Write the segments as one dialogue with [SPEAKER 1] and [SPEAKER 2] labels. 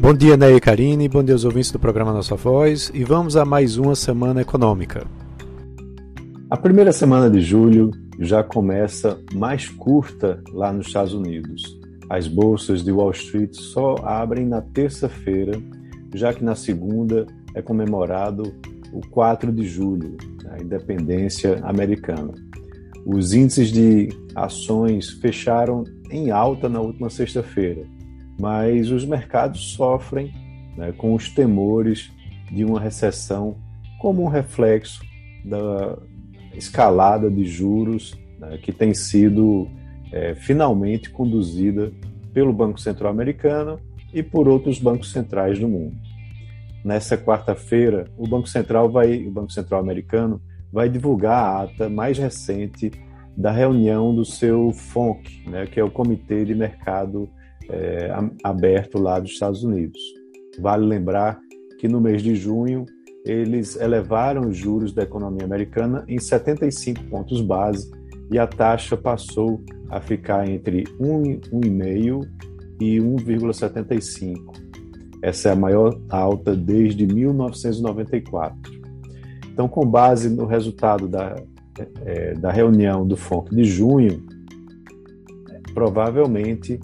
[SPEAKER 1] Bom dia, Ney e Karine, bom dia aos ouvintes do programa Nossa Voz e vamos a mais uma semana econômica.
[SPEAKER 2] A primeira semana de julho já começa mais curta lá nos Estados Unidos. As bolsas de Wall Street só abrem na terça-feira, já que na segunda é comemorado o 4 de julho, a independência americana. Os índices de ações fecharam em alta na última sexta-feira, mas os mercados sofrem né, com os temores de uma recessão como um reflexo da escalada de juros né, que tem sido é, finalmente conduzida pelo Banco Central Americano e por outros bancos centrais do mundo. Nessa quarta-feira, o Banco Central vai, o Banco Central Americano vai divulgar a ata mais recente da reunião do seu FONC, né, que é o Comitê de Mercado é, Aberto lá dos Estados Unidos. Vale lembrar que no mês de junho eles elevaram os juros da economia americana em 75 pontos base e a taxa passou a ficar entre 1,5 e 1,75. Essa é a maior alta desde 1994. Então, com base no resultado da, é, da reunião do FONC de junho, provavelmente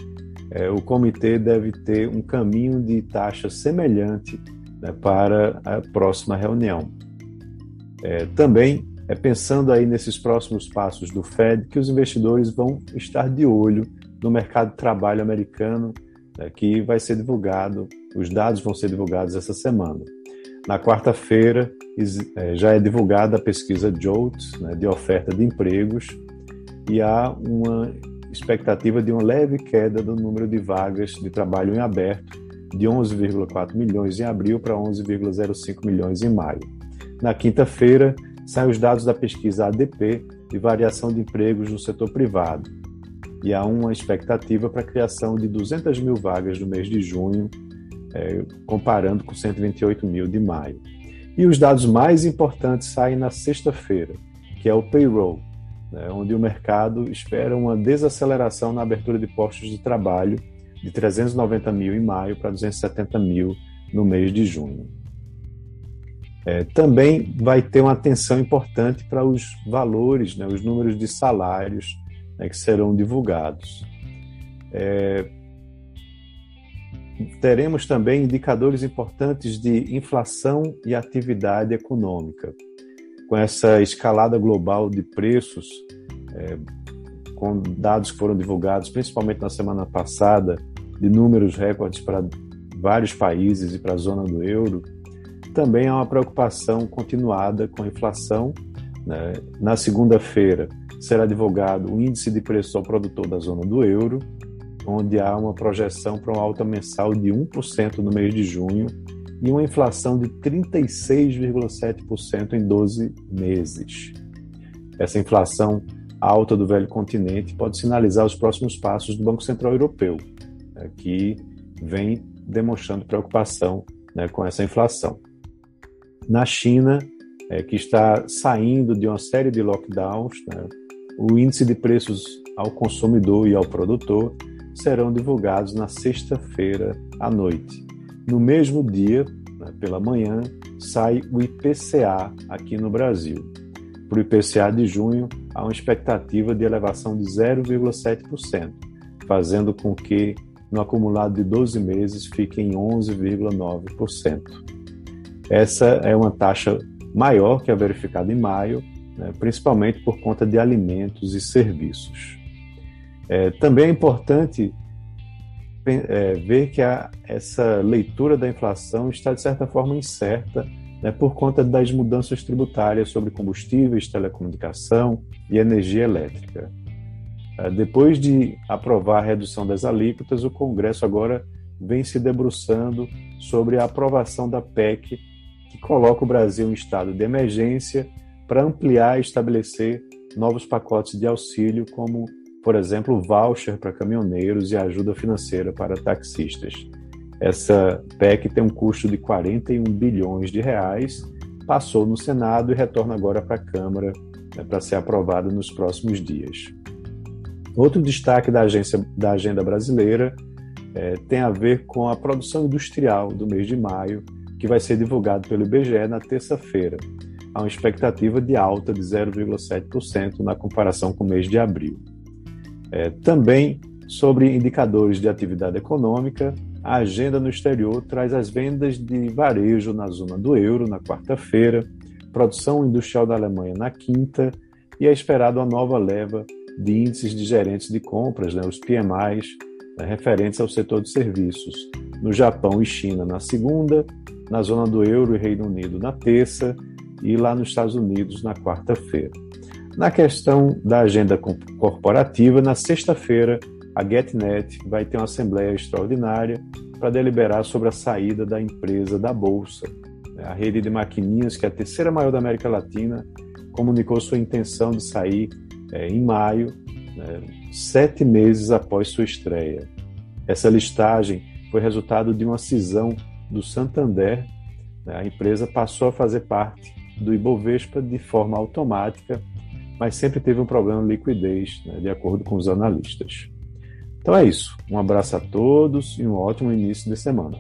[SPEAKER 2] é, o comitê deve ter um caminho de taxa semelhante né, para a próxima reunião. É, também é pensando aí nesses próximos passos do Fed que os investidores vão estar de olho no mercado de trabalho americano, né, que vai ser divulgado, os dados vão ser divulgados essa semana. Na quarta-feira é, já é divulgada a pesquisa JOLTS, né, de oferta de empregos, e há uma expectativa de uma leve queda do número de vagas de trabalho em aberto, de 11,4 milhões em abril para 11,05 milhões em maio. Na quinta-feira, saem os dados da pesquisa ADP de variação de empregos no setor privado, e há uma expectativa para a criação de 200 mil vagas no mês de junho, é, comparando com 128 mil de maio. E os dados mais importantes saem na sexta-feira, que é o payroll, né, onde o mercado espera uma desaceleração na abertura de postos de trabalho de 390 mil em maio para 270 mil no mês de junho. É, também vai ter uma atenção importante para os valores, né, os números de salários né, que serão divulgados. É, teremos também indicadores importantes de inflação e atividade econômica. Com essa escalada global de preços, é, com dados que foram divulgados, principalmente na semana passada, de números recordes para vários países e para a zona do euro, também há uma preocupação continuada com a inflação. Né? Na segunda-feira será divulgado o índice de preço ao produtor da zona do euro, onde há uma projeção para uma alta mensal de 1% no mês de junho e uma inflação de 36,7% em 12 meses. Essa inflação alta do velho continente pode sinalizar os próximos passos do Banco Central Europeu, né, que vem demonstrando preocupação né, com essa inflação. Na China, é, que está saindo de uma série de lockdowns, né, o índice de preços ao consumidor e ao produtor serão divulgados na sexta-feira à noite. No mesmo dia, né, pela manhã, sai o IPCA aqui no Brasil. Para o IPCA de junho, há uma expectativa de elevação de 0,7%, fazendo com que no acumulado de 12 meses fique em 11,9%. Essa é uma taxa maior que a verificada em maio, né, principalmente por conta de alimentos e serviços. É, também é importante é, ver que a, essa leitura da inflação está, de certa forma, incerta né, por conta das mudanças tributárias sobre combustíveis, telecomunicação e energia elétrica. É, depois de aprovar a redução das alíquotas, o Congresso agora vem se debruçando sobre a aprovação da PEC, que coloca o Brasil em estado de emergência para ampliar e estabelecer novos pacotes de auxílio, como, por exemplo, voucher para caminhoneiros e ajuda financeira para taxistas. Essa PEC tem um custo de 41 bilhões de reais, passou no Senado e retorna agora para a Câmara né, para ser aprovada nos próximos dias. Outro destaque da, agência, da agenda brasileira é, tem a ver com a produção industrial do mês de maio, que vai ser divulgado pelo IBGE na terça-feira. Há uma expectativa de alta de 0,7% na comparação com o mês de abril. É, também sobre indicadores de atividade econômica, a agenda no exterior traz as vendas de varejo na zona do euro na quarta-feira, produção industrial da Alemanha na quinta e é esperado a nova leva de índices de gerentes de compras, né, os PMIs, né, referentes ao setor de serviços, no Japão e China na segunda, na zona do euro e Reino Unido na terça e lá nos Estados Unidos na quarta-feira. Na questão da agenda corporativa, na sexta-feira, a GetNet vai ter uma assembleia extraordinária para deliberar sobre a saída da empresa da Bolsa. A rede de maquininhas, que é a terceira maior da América Latina, comunicou sua intenção de sair é, em maio, né, sete meses após sua estreia. Essa listagem foi resultado de uma cisão do Santander. Né, a empresa passou a fazer parte do Ibovespa de forma automática, mas sempre teve um problema de liquidez, né, de acordo com os analistas. Então é isso. Um abraço a todos e um ótimo início de semana.